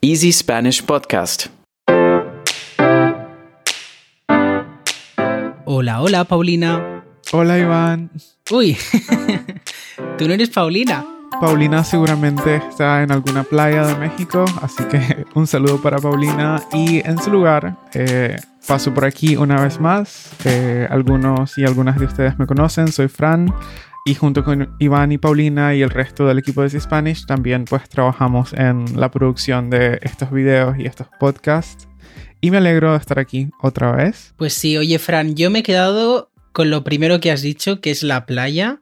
Easy Spanish Podcast. Hola, hola, Paulina. Hola Iván. Uy, tú no eres Paulina. Paulina seguramente está en alguna playa de México, así que un saludo para Paulina. Y en su lugar, eh, paso por aquí una vez más. Eh, algunos y algunas de ustedes me conocen, soy Fran. Y junto con Iván y Paulina y el resto del equipo de Spanish también pues trabajamos en la producción de estos videos y estos podcasts. Y me alegro de estar aquí otra vez. Pues sí, oye Fran, yo me he quedado con lo primero que has dicho, que es la playa.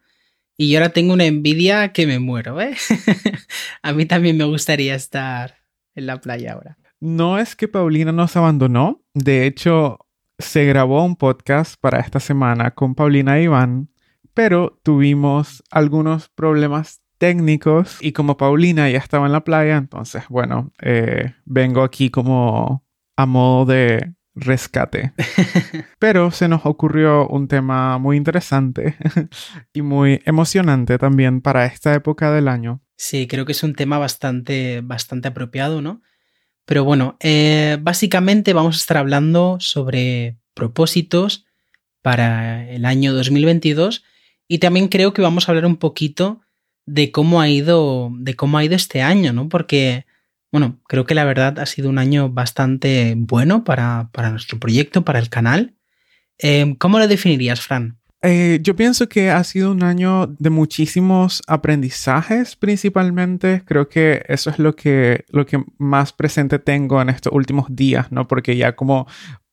Y yo ahora tengo una envidia que me muero, ¿eh? A mí también me gustaría estar en la playa ahora. No es que Paulina nos abandonó. De hecho, se grabó un podcast para esta semana con Paulina e Iván pero tuvimos algunos problemas técnicos y como Paulina ya estaba en la playa, entonces, bueno, eh, vengo aquí como a modo de rescate. Pero se nos ocurrió un tema muy interesante y muy emocionante también para esta época del año. Sí, creo que es un tema bastante, bastante apropiado, ¿no? Pero bueno, eh, básicamente vamos a estar hablando sobre propósitos para el año 2022 y también creo que vamos a hablar un poquito de cómo ha ido, de cómo ha ido este año, ¿no? Porque, bueno, creo que la verdad ha sido un año bastante bueno para, nuestro proyecto, para el canal. Em, ¿Cómo lo definirías, Fran? Eh, yo pienso que ha sido un año de muchísimos aprendizajes principalmente. Creo que eso es lo que, lo que más presente tengo en estos últimos días, ¿no? Porque ya como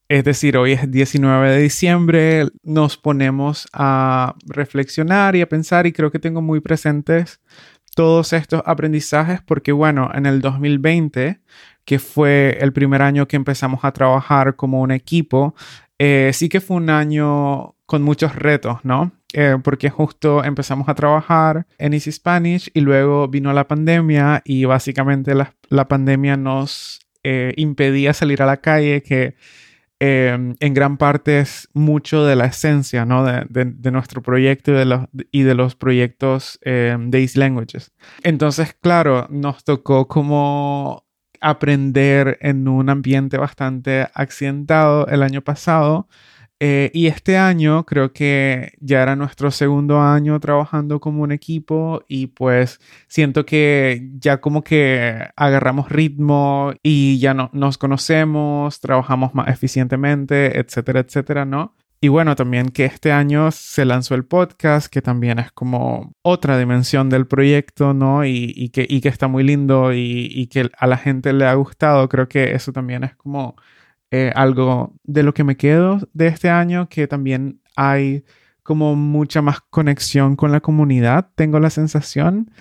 es decir, hoy es 19 de diciembre, nos ponemos a reflexionar y a pensar y creo que tengo muy presentes todos estos aprendizajes porque bueno, en el 2020, que fue el primer año que empezamos a trabajar como un equipo, eh, sí que fue un año con muchos retos, ¿no? Eh, porque justo empezamos a trabajar en Easy Spanish y luego vino la pandemia y básicamente la, pandemia nos eh, impedía salir a la calle, que Em, en gran parte es mucho de la esencia de, nuestro proyecto y de los, proyectos em, de Languages. Entonces, claro, nos tocó como aprender en un ambiente bastante accidentado el año pasado eh, y este año creo que ya era nuestro segundo año trabajando como un equipo y pues siento que ya como que agarramos ritmo y ya no, nos conocemos, trabajamos más eficientemente, etcétera, etcétera, ¿no? Y bueno, también que este año se lanzó el podcast, que también es como otra dimensión del proyecto, ¿no? Y, que, y que está muy lindo y, y que a la gente le ha gustado. Creo que eso también es como eh, algo de lo que me quedo de este año, que también hay como mucha más conexión con la comunidad, tengo la sensación.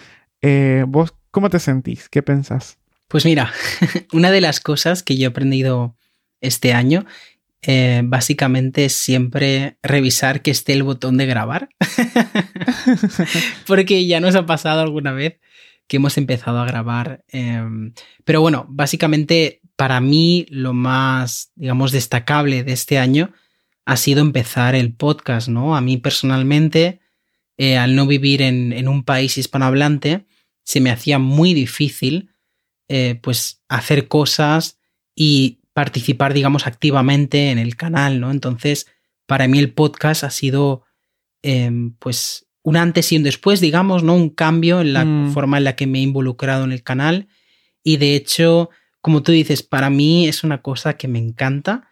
Eh, ¿Vos cómo te sentís? ¿Qué pensás? Pues mira, una de las cosas que yo he aprendido este año eh, básicamente es siempre revisar que esté el botón de grabar. Porque ya nos ha pasado alguna vez que hemos empezado a grabar. Em, pero bueno, básicamente para mí lo más, digamos, destacable de este año ha sido empezar el podcast, ¿no? A mí personalmente, eh, al no vivir en, un país hispanohablante, se me hacía muy difícil, eh, pues, hacer cosas y participar, digamos, activamente en el canal, ¿no? Entonces, para mí el podcast ha sido, em, pues, un antes y un después, digamos, ¿no? Un cambio en la mm. forma en la que me he involucrado en el canal. Y de hecho, como tú dices, para mí es una cosa que me encanta.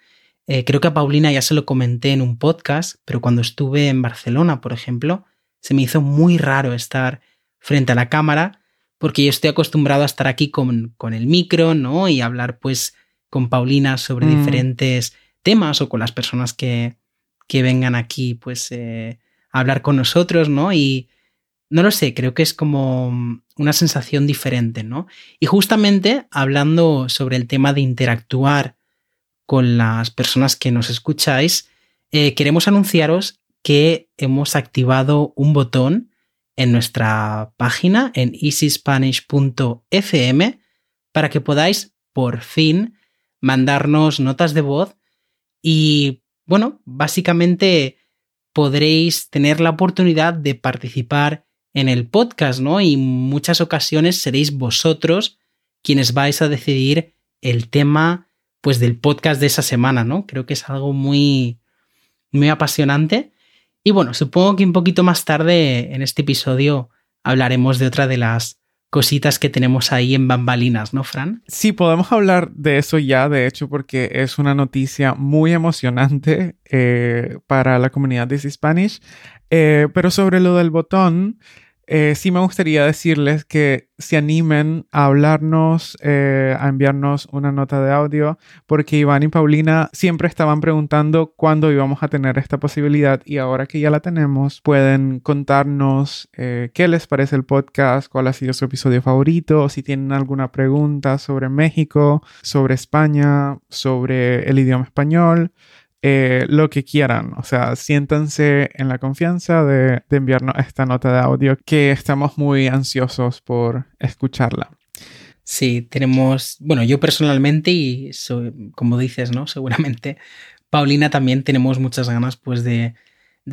Eh, creo que a Paulina ya se lo comenté en un podcast, pero cuando estuve en Barcelona, por ejemplo, se me hizo muy raro estar frente a la cámara, porque yo estoy acostumbrado a estar aquí con, con el micro, ¿no? Y hablar pues con Paulina sobre mm. diferentes temas o con las personas que, que vengan aquí pues eh, a hablar con nosotros, ¿no? Y no lo sé, creo que es como una sensación diferente, ¿no? Y justamente hablando sobre el tema de interactuar con las personas que nos escucháis, eh, queremos anunciaros que hemos activado un botón en nuestra página en easyspanish.fm para que podáis por fin mandarnos notas de voz y bueno, básicamente podréis tener la oportunidad de participar en el podcast, ¿no? Y muchas ocasiones seréis vosotros quienes vais a decidir el tema pues del podcast de esa semana, ¿no? Creo que es algo muy muy apasionante. Y bueno, supongo que un poquito más tarde en este episodio hablaremos de otra de las cositas que tenemos ahí en bambalinas, ¿no, Fran? Sí, podemos hablar de eso ya, de hecho, porque es una noticia muy emocionante eh, para la comunidad de Spanish. Eh, pero sobre lo del botón, eh, sí me gustaría decirles que se animen a hablarnos, eh, a enviarnos una nota de audio, porque Iván y Paulina siempre estaban preguntando cuándo íbamos a tener esta posibilidad y ahora que ya la tenemos, pueden contarnos eh, qué les parece el podcast, cuál ha sido su episodio favorito, si tienen alguna pregunta sobre México, sobre España, sobre el idioma español. Eh, lo que quieran. O sea, siéntanse en la confianza de, enviarnos esta nota de audio que estamos muy ansiosos por escucharla. Sí, tenemos, bueno, yo personalmente y como dices, ¿no? Seguramente Paulina también tenemos muchas ganas pues de,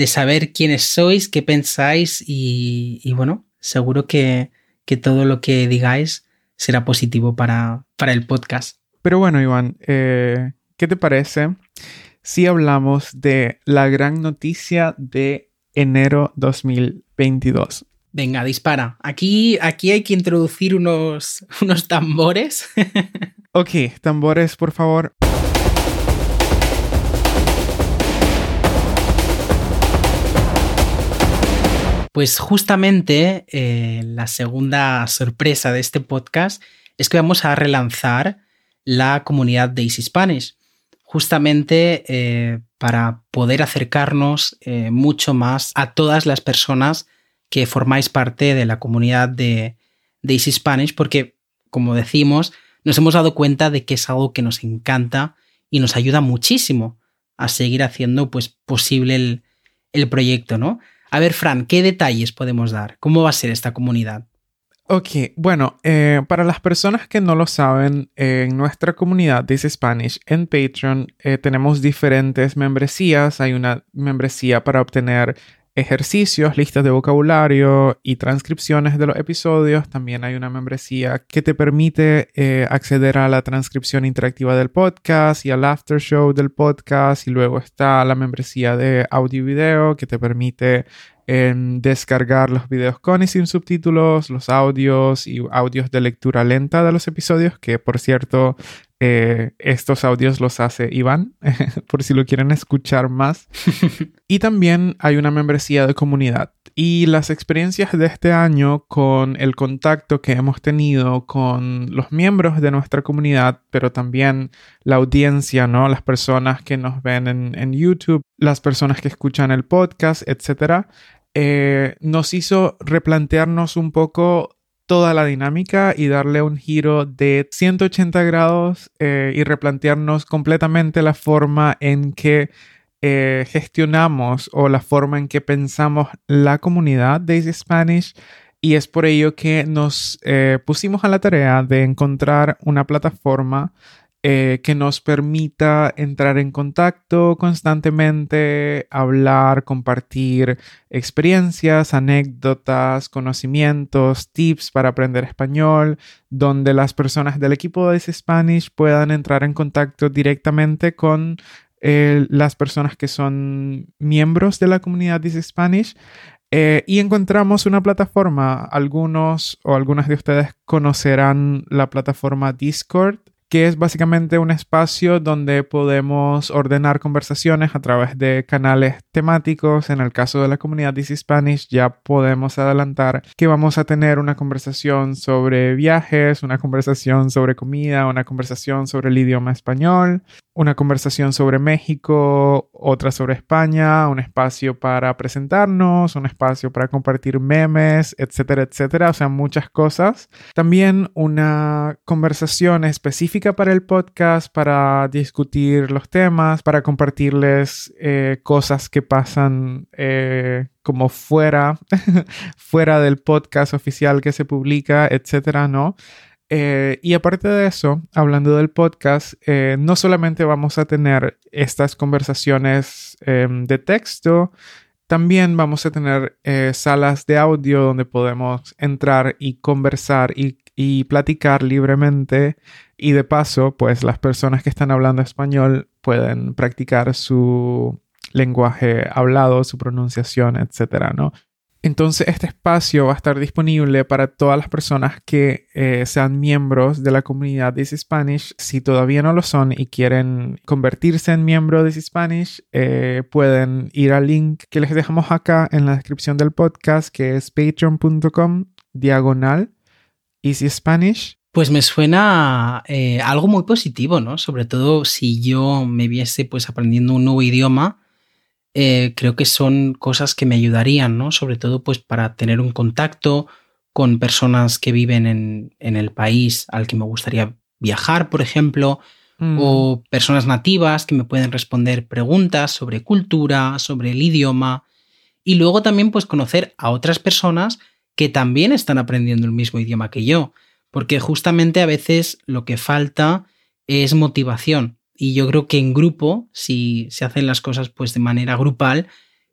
saber quiénes sois, qué pensáis y, bueno, seguro que, todo lo que digáis será positivo para, para el podcast. Pero bueno, Iván, eh, ¿qué te parece si hablamos de la gran noticia de enero 2022. Venga, dispara. Aquí, aquí hay que introducir unos, unos tambores. ok, tambores, por favor. Pues justamente eh, la segunda sorpresa de este podcast es que vamos a relanzar la comunidad de Easy Spanish justamente eh, para poder acercarnos eh, mucho más a todas las personas que formáis parte de la comunidad de, de Easy Spanish, porque, como decimos, nos hemos dado cuenta de que es algo que nos encanta y nos ayuda muchísimo a seguir haciendo pues, posible el, el proyecto, ¿no? A ver, Fran, ¿qué detalles podemos dar? ¿Cómo va a ser esta comunidad? Ok, bueno, eh, para las personas que no lo saben, en nuestra comunidad This Spanish en Patreon eh, tenemos diferentes membresías. Hay una membresía para obtener ejercicios, listas de vocabulario y transcripciones de los episodios. También hay una membresía que te permite eh, acceder a la transcripción interactiva del podcast y al after show del podcast. Y luego está la membresía de audio y video que te permite en descargar los videos con y sin subtítulos, los audios y audios de lectura lenta de los episodios, que por cierto, eh, estos audios los hace Iván, por si lo quieren escuchar más. y también hay una membresía de comunidad. Y las experiencias de este año con el contacto que hemos tenido con los miembros de nuestra comunidad, pero también la audiencia, ¿no? Las personas que nos ven en, en YouTube, las personas que escuchan el podcast, etcétera, eh, nos hizo replantearnos un poco toda la dinámica y darle un giro de 180 grados eh, y replantearnos completamente la forma en que eh, gestionamos o la forma en que pensamos la comunidad de Easy Spanish. Y es por ello que nos pusimos a la tarea de encontrar una plataforma eh, que nos permita entrar en contacto constantemente, hablar, compartir experiencias, anécdotas, conocimientos, tips para aprender español, donde las personas del equipo de Spanish puedan entrar en contacto directamente con eh, las personas que son miembros de la comunidad de Spanish. Eh, y encontramos una plataforma, algunos o algunas de ustedes conocerán la plataforma Discord que es básicamente un espacio donde podemos ordenar conversaciones a través de canales temáticos. En el caso de la comunidad This Spanish ya podemos adelantar que vamos a tener una conversación sobre viajes, una conversación sobre comida, una conversación sobre el idioma español, una conversación sobre México, otra sobre España, un espacio para presentarnos, un espacio para compartir memes, etcétera, etcétera, o sea, muchas cosas. También una conversación específica para el podcast, para discutir los temas, para compartirles eh, cosas que pasan eh, como fuera, fuera del podcast oficial que se publica, etcétera, ¿no? Eh, y aparte de eso, hablando del podcast, eh, no solamente vamos a tener estas conversaciones em, de texto, también vamos a tener eh, salas de audio donde podemos entrar y conversar y y platicar libremente y de paso, pues las personas que están hablando español pueden practicar su lenguaje hablado, su pronunciación, etcétera, ¿no? Entonces, este espacio va a estar disponible para todas las personas que eh, sean miembros de la comunidad de Spanish. Si todavía no lo son y quieren convertirse en miembro de Spanish, eh, pueden ir al link que les dejamos acá en la descripción del podcast, que es patreon.com diagonal Easy Spanish. Pues me suena eh, algo muy positivo, ¿no? Sobre todo si yo me viese pues aprendiendo un nuevo idioma eh, creo que son cosas que me ayudarían, ¿no? Sobre todo pues para tener un contacto con personas que viven en, el país al que me gustaría viajar, por ejemplo, mm. o personas nativas que me pueden responder preguntas sobre cultura, sobre el idioma, y luego también pues conocer a otras personas que también están aprendiendo el mismo idioma que yo, porque justamente a veces lo que falta es motivación y yo creo que en grupo, si se hacen las cosas pues de manera grupal,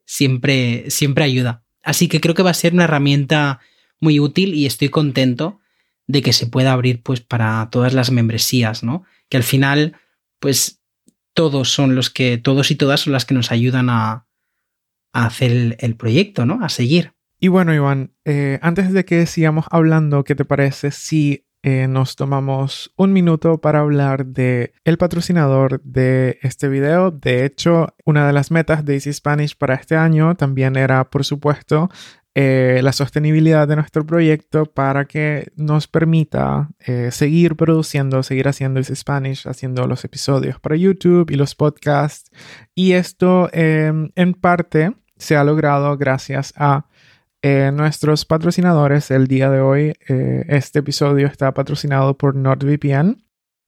siempre, siempre ayuda. Así que creo que va a ser una herramienta muy útil y estoy contento de que se pueda abrir pues para todas las membresías, ¿no? Que al final, pues todos son los que, todos y todas son las que nos ayudan a, hacer el, proyecto, ¿no? A seguir. Y bueno, Iván, eh, antes de que sigamos hablando, ¿qué te parece si eh, nos tomamos un minuto para hablar de el patrocinador de este video. De hecho, una de las metas de Easy Spanish para este año también era, por supuesto, eh, la sostenibilidad de nuestro proyecto para que nos permita eh, seguir produciendo, seguir haciendo Easy Spanish, haciendo los episodios para YouTube y los podcasts. Y esto en parte se ha logrado gracias a eh, nuestros patrocinadores el día de hoy, eh, este episodio está patrocinado por NordVPN.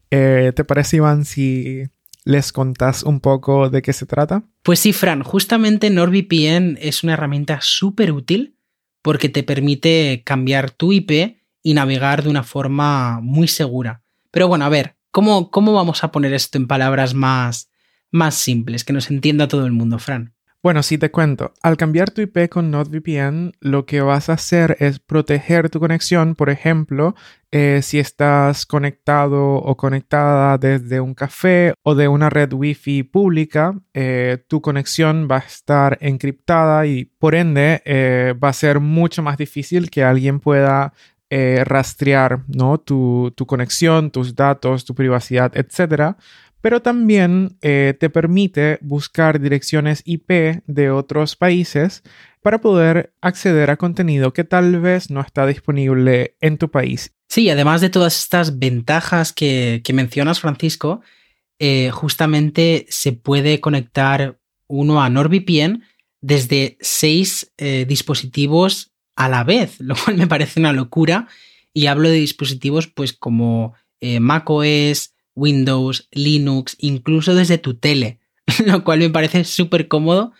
Eh, ¿Te parece, Iván, si les contás un poco de qué se trata? Pues sí, Fran, justamente NordVPN es una herramienta súper útil porque te permite cambiar tu IP y navegar de una forma muy segura. Pero bueno, a ver, ¿cómo, cómo vamos a poner esto en palabras más, más simples, que nos entienda todo el mundo, Fran? Bueno, sí te cuento. Al cambiar tu IP con NordVPN, lo que vas a hacer es proteger tu conexión. Por ejemplo, eh, si estás conectado o conectada desde un café o de una red Wi-Fi pública, eh, tu conexión va a estar encriptada y por ende eh, va a ser mucho más difícil que alguien pueda rastrear ¿no? tu, tu conexión, tus datos, tu privacidad, etc pero también eh, te permite buscar direcciones IP de otros países para poder acceder a contenido que tal vez no está disponible en tu país. Sí, además de todas estas ventajas que, mencionas, Francisco, eh, justamente se puede conectar uno a NordVPN desde seis eh, dispositivos a la vez, lo cual me parece una locura. Y hablo de dispositivos pues como macOS, Windows, Linux, incluso desde tu tele, lo cual me parece súper cómodo.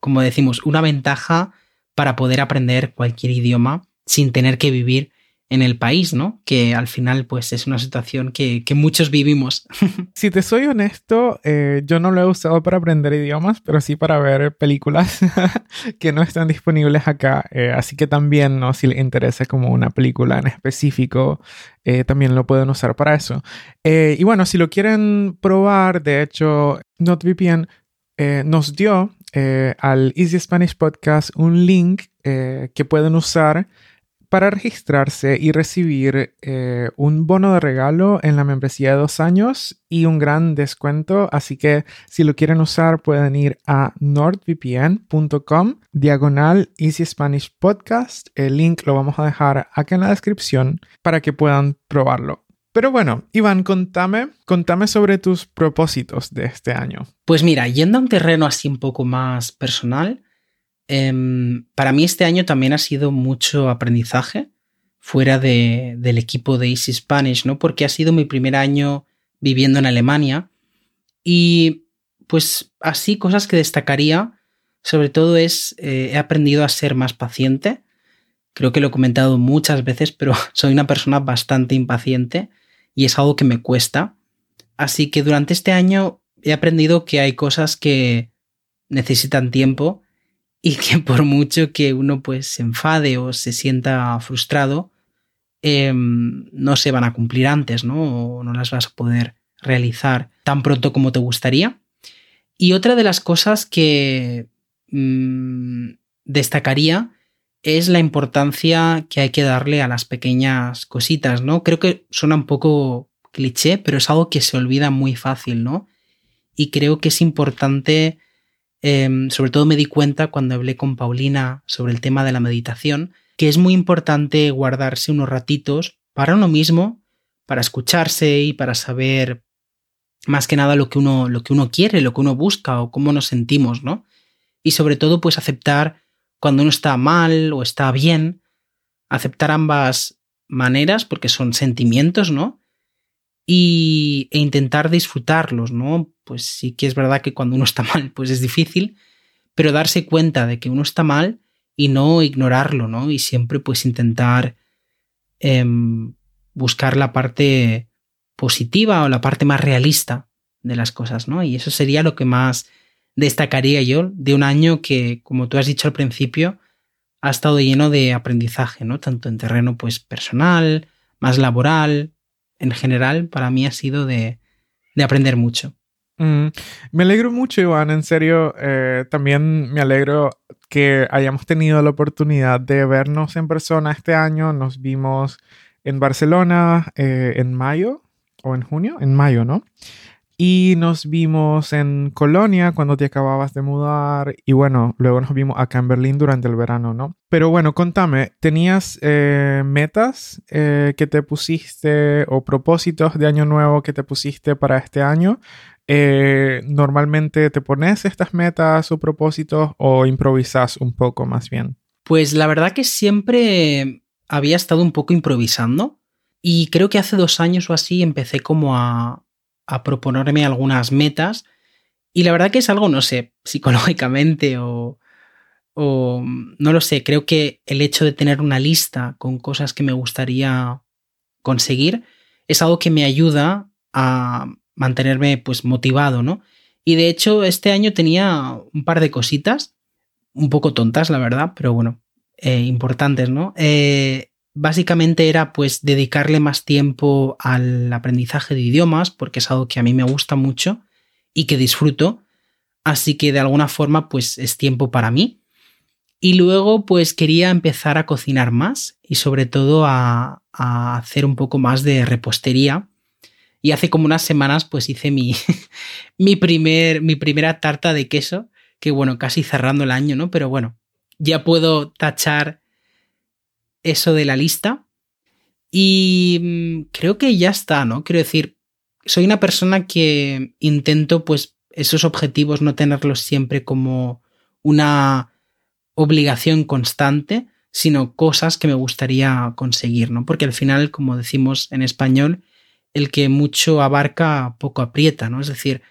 Como decimos, una ventaja para poder aprender cualquier idioma sin tener que vivir en el país, ¿no? Que al final, pues es una situación que, muchos vivimos. si te soy honesto, eh, yo no lo he usado para aprender idiomas, pero sí para ver películas que no están disponibles acá. Eh, así que también, ¿no? Si les interesa como una película en específico, eh, también lo pueden usar para eso. y bueno, si lo quieren probar, de hecho, NotVPN nos dio al Easy Spanish Podcast un link que pueden usar para registrarse y recibir eh, un bono de regalo en la membresía de dos años y un gran descuento. Así que si lo quieren usar pueden ir a nordvpn.com diagonal Easy Spanish Podcast. El link lo vamos a dejar acá en la descripción para que puedan probarlo. Pero bueno, Iván, contame, contame sobre tus propósitos de este año. Pues mira, yendo a un terreno así un poco más personal, Em, para mí este año también ha sido mucho aprendizaje fuera del equipo de Easy Spanish, ¿no? Porque ha sido mi primer año viviendo en Alemania y pues así cosas que destacaría sobre todo es eh, he aprendido a ser más paciente. Creo que lo he comentado muchas veces, pero soy una persona bastante impaciente y es algo que me cuesta. Así que durante este año he aprendido que hay cosas que necesitan tiempo y que por mucho que uno pues se enfade o se sienta frustrado, em, no se van a cumplir antes, ¿no? O no las vas a poder realizar tan pronto como te gustaría. Y otra de las cosas que mm, destacaría es la importancia que hay que darle a las pequeñas cositas, ¿no? Creo que suena un poco cliché, pero es algo que se olvida muy fácil, ¿no? Y creo que es importante, em, sobre todo me di cuenta cuando hablé con Paulina sobre el tema de la meditación, que es muy importante guardarse unos ratitos para uno mismo, para escucharse y para saber más que nada lo que uno, lo que uno quiere, lo que uno busca o cómo nos sentimos, ¿no? Y sobre todo, pues aceptar cuando uno está mal o está bien, aceptar ambas maneras porque son sentimientos, ¿no? E intentar disfrutarlos, ¿no? Pues sí que es verdad que cuando uno está mal, pues es difícil, pero darse cuenta de que uno está mal y no ignorarlo, ¿no? Y siempre pues intentar em, buscar la parte positiva o la parte más realista de las cosas, ¿no? Y eso sería lo que más destacaría yo de un año que, como tú has dicho al principio, ha estado lleno de aprendizaje, ¿no? Tanto en terreno pues personal, más laboral, en general, para mí ha sido de, aprender mucho. Mm, me alegro mucho, Iván, en serio, eh, también me alegro que hayamos tenido la oportunidad de vernos en persona este año. Nos vimos en Barcelona eh, en mayo o en junio, en mayo, ¿no? Y nos vimos en Colonia cuando te acababas de mudar. Y bueno, luego nos vimos acá en Berlín durante el verano, ¿no? Pero bueno, contame, ¿tenías eh, metas eh, que te pusiste o propósitos de año nuevo que te pusiste para este año? Eh, ¿Normalmente te pones estas metas o propósitos o improvisas un poco más bien? Pues la verdad que siempre había estado un poco improvisando. Y creo que hace dos años o así empecé como a, a proponerme algunas metas y la verdad que es algo, no sé, psicológicamente o, o no lo sé, creo que el hecho de tener una lista con cosas que me gustaría conseguir es algo que me ayuda a mantenerme pues motivado, ¿no? Y de hecho este año tenía un par de cositas, un poco tontas la verdad, pero bueno, eh, importantes, ¿no? Eh, básicamente era pues dedicarle más tiempo al aprendizaje de idiomas, porque es algo que a mí me gusta mucho y que disfruto, así que de alguna forma pues es tiempo para mí. Y luego pues quería empezar a cocinar más y sobre todo a, hacer un poco más de repostería. Y hace como unas semanas pues hice mi, mi, primer, mi primera tarta de queso, que bueno, casi cerrando el año, ¿no? Pero bueno, ya puedo tachar eso de la lista. Y mm, creo que ya está, ¿no? Quiero decir, soy una persona que intento, pues, esos objetivos no tenerlos siempre como una obligación constante, sino cosas que me gustaría conseguir, ¿no? Porque al final, como decimos en español, el que mucho abarca, poco aprieta, ¿no? Es decir,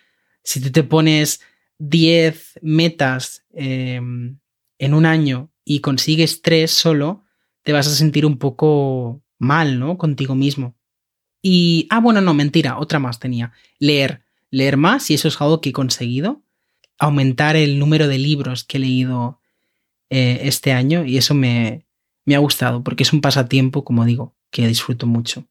si tú te pones 10 metas em, en un año y consigues 3 solo, te vas a sentir un poco mal, ¿no? Contigo mismo. Y, ah, bueno, no, mentira, otra más tenía. Leer, leer más, y eso es algo que he conseguido. Aumentar el número de libros que he leído eh, este año, y eso me, me ha gustado, porque es un pasatiempo, como digo, que disfruto mucho.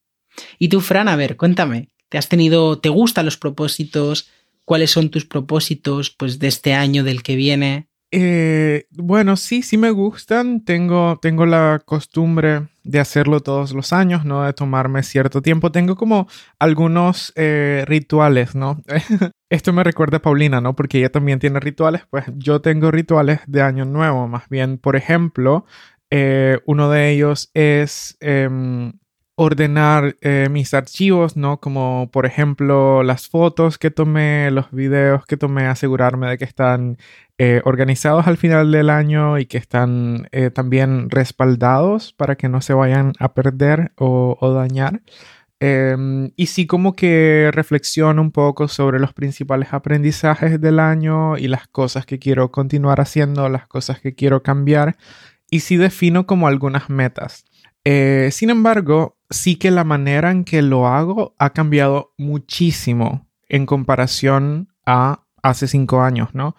Y tú, Fran, a ver, cuéntame, ¿te has tenido, te gustan los propósitos? ¿Cuáles son tus propósitos, pues, de este año, del que viene? Eh, bueno, sí, sí me gustan. Tengo, tengo la costumbre de hacerlo todos los años, ¿no? De tomarme cierto tiempo. Tengo como algunos eh, rituales, ¿no? Esto me recuerda a Paulina, ¿no? Porque ella también tiene rituales. Pues yo tengo rituales de año nuevo, más bien. Por ejemplo, eh, uno de ellos es em, ordenar mis archivos, ¿no? Como por ejemplo las fotos que tomé, los videos que tomé, asegurarme de que están eh, organizados al final del año y que están eh, también respaldados para que no se vayan a perder o, dañar. Em, y sí como que reflexiono un poco sobre los principales aprendizajes del año y las cosas que quiero continuar haciendo, las cosas que quiero cambiar. Y sí defino como algunas metas. sin embargo, sí que la manera en que lo hago ha cambiado muchísimo en comparación a hace cinco años, ¿no?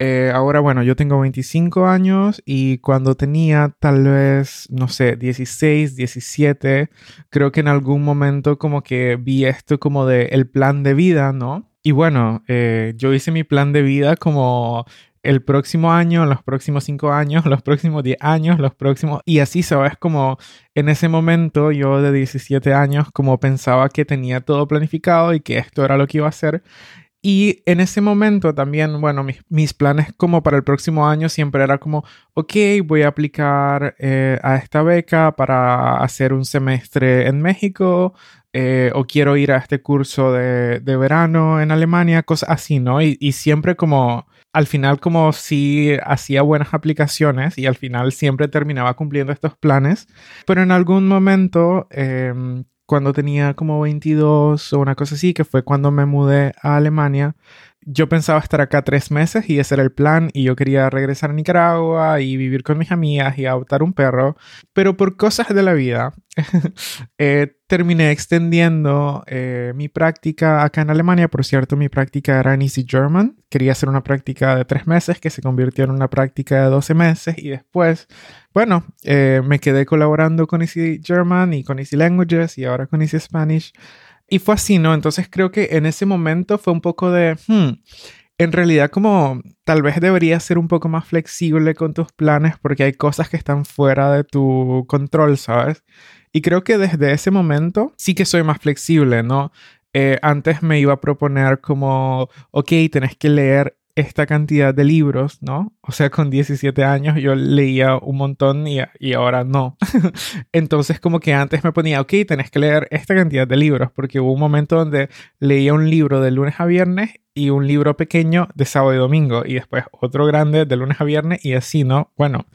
Eh, ahora, bueno, yo tengo 25 años y cuando tenía tal vez, no sé, 16, 17, creo que en algún momento como que vi esto como de el plan de vida, ¿no? Y bueno, eh, yo hice mi plan de vida como el próximo año, los próximos cinco años, los próximos 10 años, los próximos... Y así, ¿sabes? Como en ese momento yo de 17 años como pensaba que tenía todo planificado y que esto era lo que iba a hacer. Y en ese momento también, bueno, mis, planes como para el próximo año siempre era como, ok, voy a aplicar eh, a esta beca para hacer un semestre en México, eh, o quiero ir a este curso de, verano en Alemania, cosas así, ¿no? Y, siempre como, al final como si hacía buenas aplicaciones y al final siempre terminaba cumpliendo estos planes, pero en algún momento em, cuando tenía como 22 o una cosa así, que fue cuando me mudé a Alemania, yo pensaba estar acá tres meses y ese era el plan y yo quería regresar a Nicaragua y vivir con mis amigas y adoptar un perro, pero por cosas de la vida eh, terminé extendiendo eh, mi práctica acá en Alemania. Por cierto, mi práctica era en Easy German. Quería hacer una práctica de tres meses que se convirtió en una práctica de 12 meses y después, bueno, eh, me quedé colaborando con Easy German y con Easy Languages y ahora con Easy Spanish. Y fue así, ¿no? Entonces creo que en ese momento fue un poco de, hmm, en realidad como tal vez deberías ser un poco más flexible con tus planes porque hay cosas que están fuera de tu control, ¿sabes? Y creo que desde ese momento sí que soy más flexible, ¿no? Eh, antes me iba a proponer como, ok, tenés que leer esta cantidad de libros, ¿no? O sea, con 17 años yo leía un montón y, y ahora no. Entonces, como que antes me ponía, ok, tenés que leer esta cantidad de libros, porque hubo un momento donde leía un libro de lunes a viernes y un libro pequeño de sábado y domingo, y después otro grande de lunes a viernes y así, ¿no? Bueno.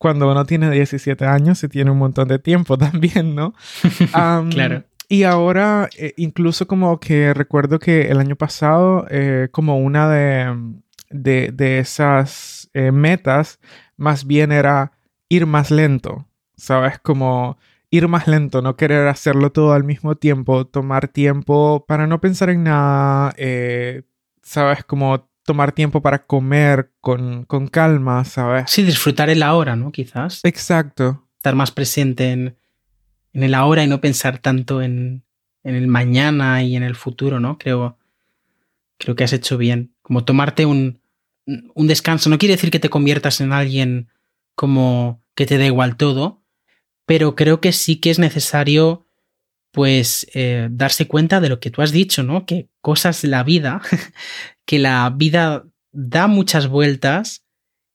Cuando uno tiene 17 años se tiene un montón de tiempo también, ¿no? claro. Y ahora, eh, incluso como que recuerdo que el año pasado, eh, como una de, de, esas eh, metas, más bien era ir más lento, ¿sabes? Como ir más lento, no querer hacerlo todo al mismo tiempo, tomar tiempo para no pensar en nada, ¿sabes? Como tomar tiempo para comer con, con calma, ¿sabes? Sí, disfrutar el ahora, ¿no? Quizás. Exacto. Estar más presente en, en el ahora y no pensar tanto en, en, el mañana y en el futuro, ¿no? Creo, creo que has hecho bien. Como tomarte un, un descanso. No quiere decir que te conviertas en alguien como que te da igual todo, pero creo que sí que es necesario pues eh, darse cuenta de lo que tú has dicho, ¿no? Que cosas de la vida, que la vida da muchas vueltas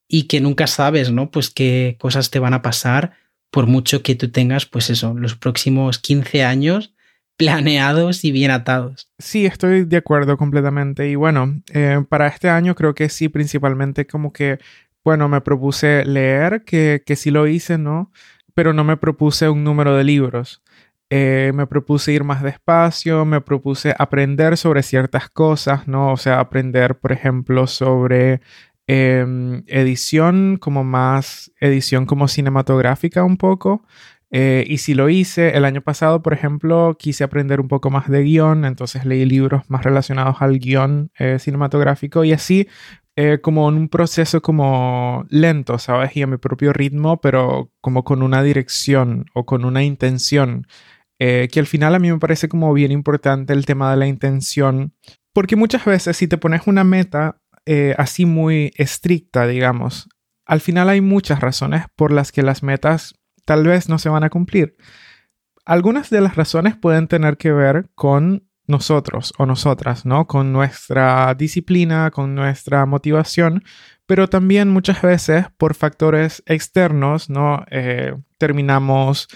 y que nunca sabes, ¿no? Pues qué cosas te van a pasar por mucho que tú tengas, pues eso, los próximos 15 años planeados y bien atados. Sí, estoy de acuerdo completamente. Y bueno, eh, para este año creo que sí, principalmente como que, bueno, me propuse leer, que, que sí lo hice, ¿no? Pero no me propuse un número de libros. Eh, me propuse ir más despacio, me propuse aprender sobre ciertas cosas, ¿no? O sea, aprender, por ejemplo, sobre Em, edición como más, edición como cinematográfica un poco. Eh, y si lo hice el año pasado, por ejemplo, quise aprender un poco más de guion, entonces leí libros más relacionados al guion eh, cinematográfico y así eh, como en un proceso como lento, ¿sabes? Y a mi propio ritmo, pero como con una dirección o con una intención. que al final a mí me parece como bien importante el tema de la intención, porque muchas veces si te pones una meta, eh, así muy estricta, digamos. Al final hay muchas razones por las que las metas tal vez no se van a cumplir. Algunas de las razones pueden tener que ver con nosotros o nosotras, ¿no? Con nuestra disciplina, con nuestra motivación, pero también muchas veces por factores externos, ¿no? Eh, terminamos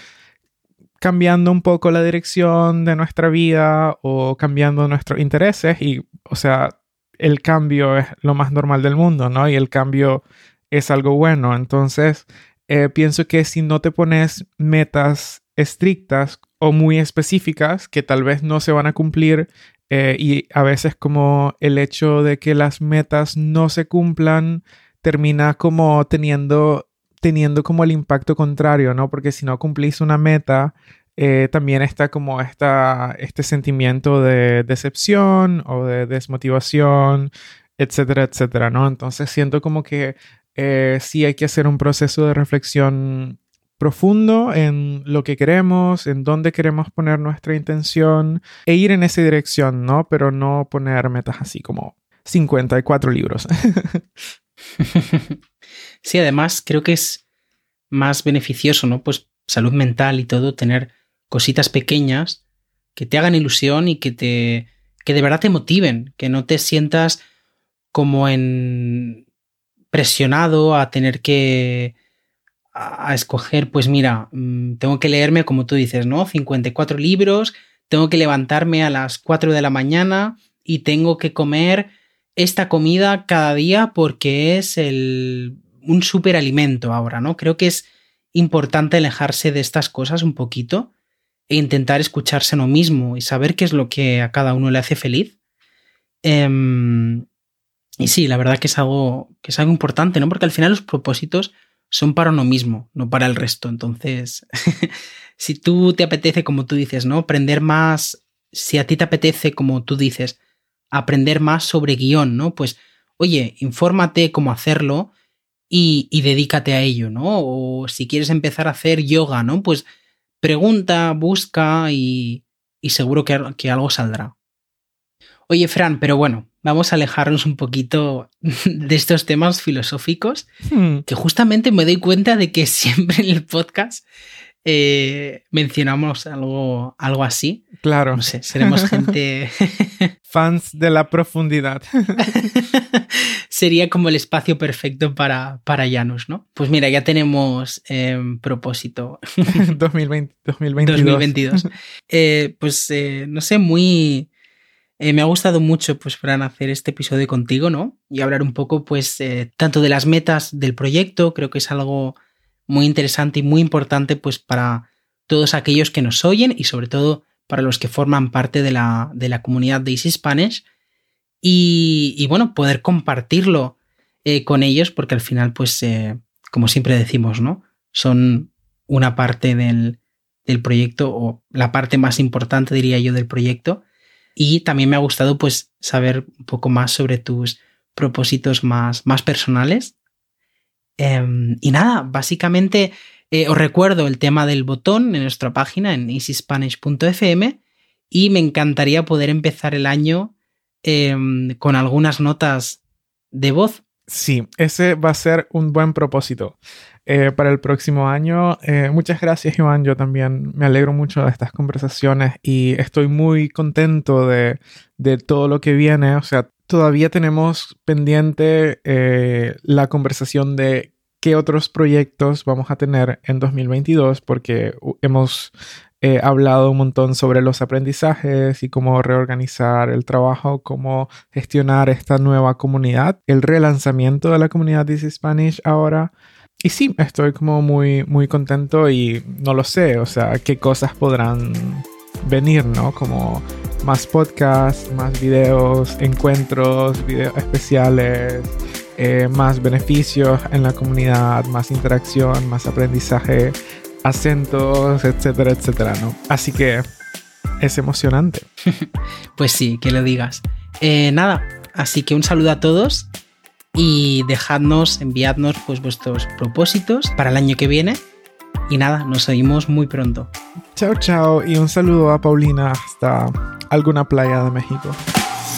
cambiando un poco la dirección de nuestra vida o cambiando nuestros intereses y, o sea, el cambio es lo más normal del mundo, ¿no? Y el cambio es algo bueno. Entonces, eh, pienso que si no te pones metas estrictas o muy específicas que tal vez no se van a cumplir eh, y a veces como el hecho de que las metas no se cumplan termina como teniendo teniendo como el impacto contrario, ¿no? Porque si no cumplís una meta, eh, también está como esta, este sentimiento de decepción o de desmotivación etcétera, etcétera, ¿no? Entonces siento como que eh, sí hay que hacer un proceso de reflexión profundo en lo que queremos, en dónde queremos poner nuestra intención e ir en esa dirección, ¿no? Pero no poner metas así como 54 libros. sí, además creo que es más beneficioso, ¿no? Pues salud mental y todo, tener cositas pequeñas que te hagan ilusión y que te que de verdad te motiven, que no te sientas como en presionado a tener que a, escoger, pues mira, mm, tengo que leerme, como tú dices, ¿no? 54 libros, tengo que levantarme a las 4 de la mañana y tengo que comer esta comida cada día porque es el, un superalimento ahora, ¿no? Creo que es importante alejarse de estas cosas un poquito e intentar escucharse a uno mismo y saber qué es lo que a cada uno le hace feliz. Em, y sí, la verdad que es algo que es algo importante, ¿no? Porque al final los propósitos son para uno mismo, no para el resto. Entonces, si tú te apetece, como tú dices, ¿no? Aprender más, si a ti te apetece, como tú dices, aprender más sobre guion, ¿no? Pues, oye, infórmate cómo hacerlo y, y dedícate a ello, ¿no? O si quieres empezar a hacer yoga, ¿no? Pues pregunta, busca y, y seguro que, que, algo saldrá. Oye, Fran, pero bueno, vamos a alejarnos un poquito de estos temas filosóficos, hmm. que justamente me doy cuenta de que siempre en el podcast eh, mencionamos algo, algo así. Claro. No sé, seremos gente... Fans de la profundidad. Sería como el espacio perfecto para, para Janus, ¿no? Pues mira, ya tenemos em, propósito. 2020, 2022. 2022. Eh, pues eh, no sé, muy... me ha gustado mucho, pues, Fran, hacer este episodio contigo, ¿no? Y hablar un poco, pues, tanto de las metas del proyecto, creo que es algo muy interesante y muy importante pues para todos aquellos que nos oyen y sobre todo para los que forman parte de la, de la comunidad de Easy Spanish y, bueno, poder compartirlo eh, con ellos porque al final pues eh, como siempre decimos, ¿no? Son una parte del, del proyecto o la parte más importante diría yo del proyecto. Y también me ha gustado pues saber un poco más sobre tus propósitos más, más personales Em, y nada, básicamente eh, os recuerdo el tema del botón en nuestra página en easyspanish.fm y me encantaría poder empezar el año em, con algunas notas de voz. Sí, ese va a ser un buen propósito eh, para el próximo año. Eh, muchas gracias, Iván. Yo también me alegro mucho de estas conversaciones y estoy muy contento de, de todo lo que viene. O sea, todavía tenemos pendiente eh, la conversación de qué otros proyectos vamos a tener en 2022 porque hemos eh, hablado un montón sobre los aprendizajes y cómo reorganizar el trabajo, cómo gestionar esta nueva comunidad, el relanzamiento de la comunidad This Spanish ahora. Y sí, estoy como muy, muy contento y no lo sé, o sea, qué cosas podrán venir, ¿no? Como más podcasts, más videos, encuentros, videos especiales, eh, más beneficios en la comunidad, más interacción, más aprendizaje, acentos, etcétera, etcétera, ¿no? Así que es emocionante. pues sí, que lo digas. Eh, nada, así que un saludo a todos y dejadnos, enviadnos pues vuestros propósitos para el año que viene y nada, nos oímos muy pronto. Chao, chao y un saludo a Paulina hasta alguna playa de México.